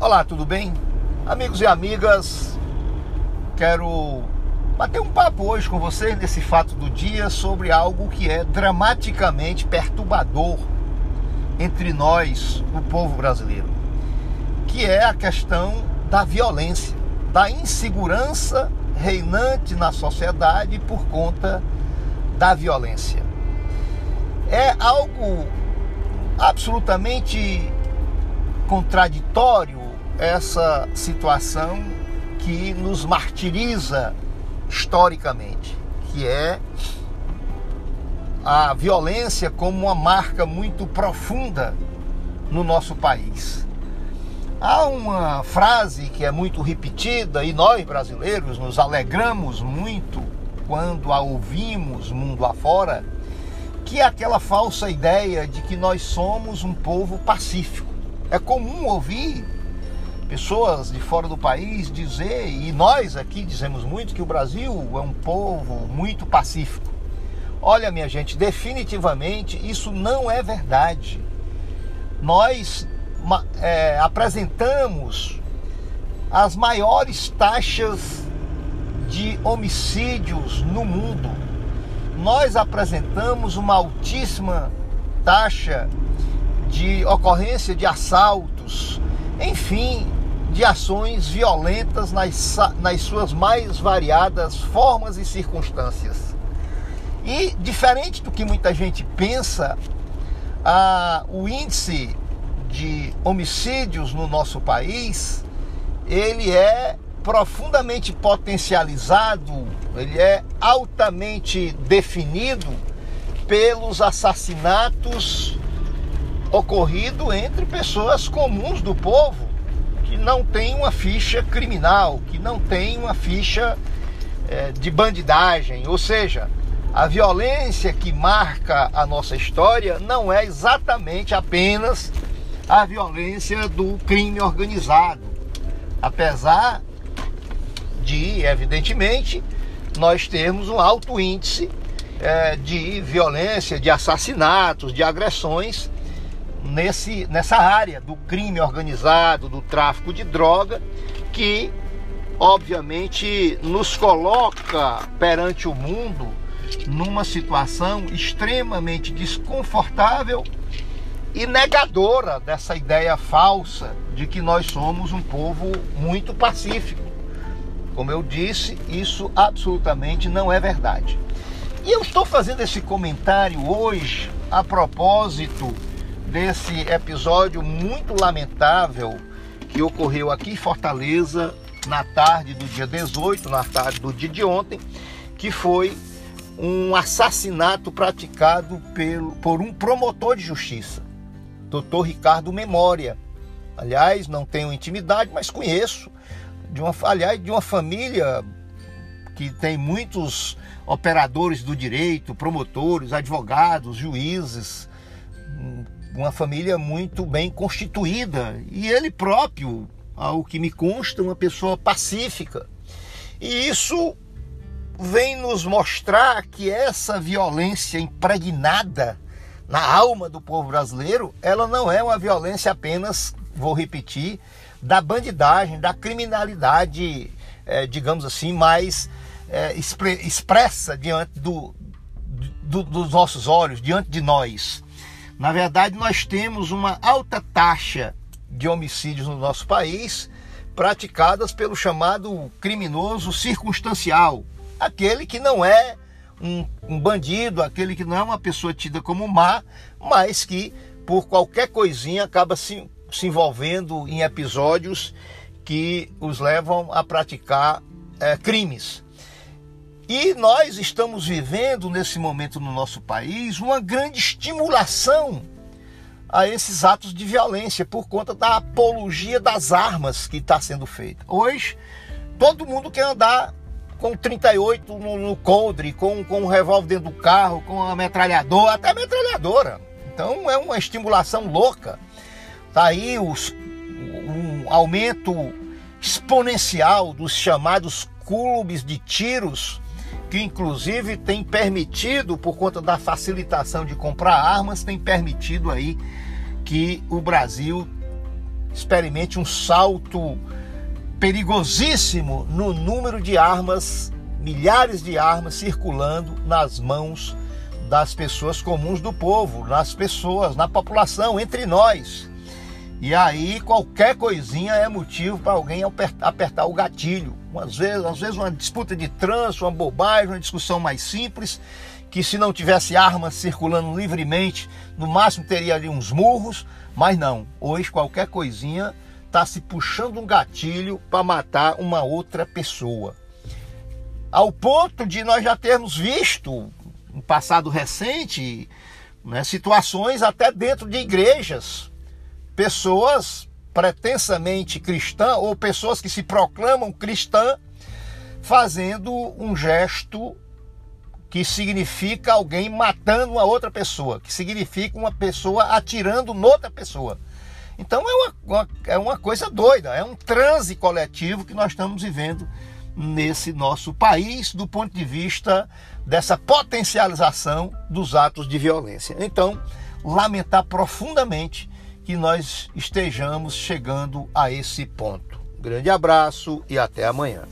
Olá, tudo bem? Amigos e amigas, quero bater um papo hoje com vocês nesse fato do dia sobre algo que é dramaticamente perturbador entre nós, o povo brasileiro, que é a questão da violência, da insegurança reinante na sociedade por conta da violência. É algo absolutamente contraditório essa situação que nos martiriza historicamente, que é a violência como uma marca muito profunda no nosso país. Há uma frase que é muito repetida e nós brasileiros nos alegramos muito quando a ouvimos mundo afora, que é aquela falsa ideia de que nós somos um povo pacífico. É comum ouvir pessoas de fora do país dizer, e nós aqui dizemos muito, que o Brasil é um povo muito pacífico. Olha, minha gente, definitivamente isso não é verdade. Nós é, apresentamos as maiores taxas de homicídios no mundo. Nós apresentamos uma altíssima taxa de ocorrência de assaltos, enfim, de ações violentas nas, nas suas mais variadas formas e circunstâncias. E diferente do que muita gente pensa, a, o índice de homicídios no nosso país, ele é profundamente potencializado, ele é altamente definido pelos assassinatos ocorridos entre pessoas comuns do povo que não tem uma ficha criminal, que não tem uma ficha é, de bandidagem, ou seja, a violência que marca a nossa história não é exatamente apenas a violência do crime organizado, apesar de, evidentemente, nós termos um alto índice é, de violência, de assassinatos, de agressões nesse, nessa área do crime organizado, do tráfico de droga, que obviamente nos coloca perante o mundo numa situação extremamente desconfortável e negadora dessa ideia falsa de que nós somos um povo muito pacífico. Como eu disse, isso absolutamente não é verdade. E eu estou fazendo esse comentário hoje a propósito desse episódio muito lamentável que ocorreu aqui em Fortaleza na tarde do dia 18, na tarde do dia de ontem, que foi um assassinato praticado pelo, por um promotor de justiça, Dr. Ricardo Memória. Aliás, não tenho intimidade, mas conheço de uma, aliás, de uma família que tem muitos operadores do direito, promotores, advogados, juízes, uma família muito bem constituída e ele próprio, ao que me consta, uma pessoa pacífica. E isso vem nos mostrar que essa violência impregnada na alma do povo brasileiro, ela não é uma violência apenas, vou repetir, da bandidagem, da criminalidade, é, digamos assim, mais é, expressa diante do, do, dos nossos olhos, diante de nós. Na verdade, nós temos uma alta taxa de homicídios no nosso país praticadas pelo chamado criminoso circunstancial, aquele que não é um, um, bandido, aquele que não é uma pessoa tida como má, mas que por qualquer coisinha acaba se, se envolvendo em episódios que os levam a praticar é, crimes. E nós estamos vivendo nesse momento no nosso país uma grande estimulação a esses atos de violência por conta da apologia das armas que está sendo feita. Hoje, todo mundo quer andar com 38 no, no coldre, com, com um revólver dentro do carro, com uma metralhadora, até metralhadora. Então é uma estimulação louca. Tá aí os, um aumento exponencial dos chamados clubes de tiros que inclusive tem permitido, por conta da facilitação de comprar armas, tem permitido aí que o Brasil experimente um salto perigosíssimo no número de armas, milhares de armas circulando nas mãos das pessoas comuns do povo, nas pessoas, na população, entre nós. E aí qualquer coisinha é motivo para alguém apertar o gatilho. Às vezes, às vezes uma disputa de trânsito, uma bobagem, uma discussão mais simples, que se não tivesse armas circulando livremente, no máximo teria ali uns murros, mas não. Hoje qualquer coisinha está se puxando um gatilho para matar uma outra pessoa. Ao ponto de nós já termos visto no passado recente, né, situações até dentro de igrejas, pessoas pretensamente cristãs ou pessoas que se proclamam cristã fazendo um gesto que significa alguém matando uma outra pessoa, que significa uma pessoa atirando noutra pessoa. Então é uma, uma, é uma coisa doida, é um transe coletivo que nós estamos vivendo nesse nosso país do ponto de vista dessa potencialização dos atos de violência. Então, lamentar profundamente que nós estejamos chegando a esse ponto. Grande abraço e até amanhã.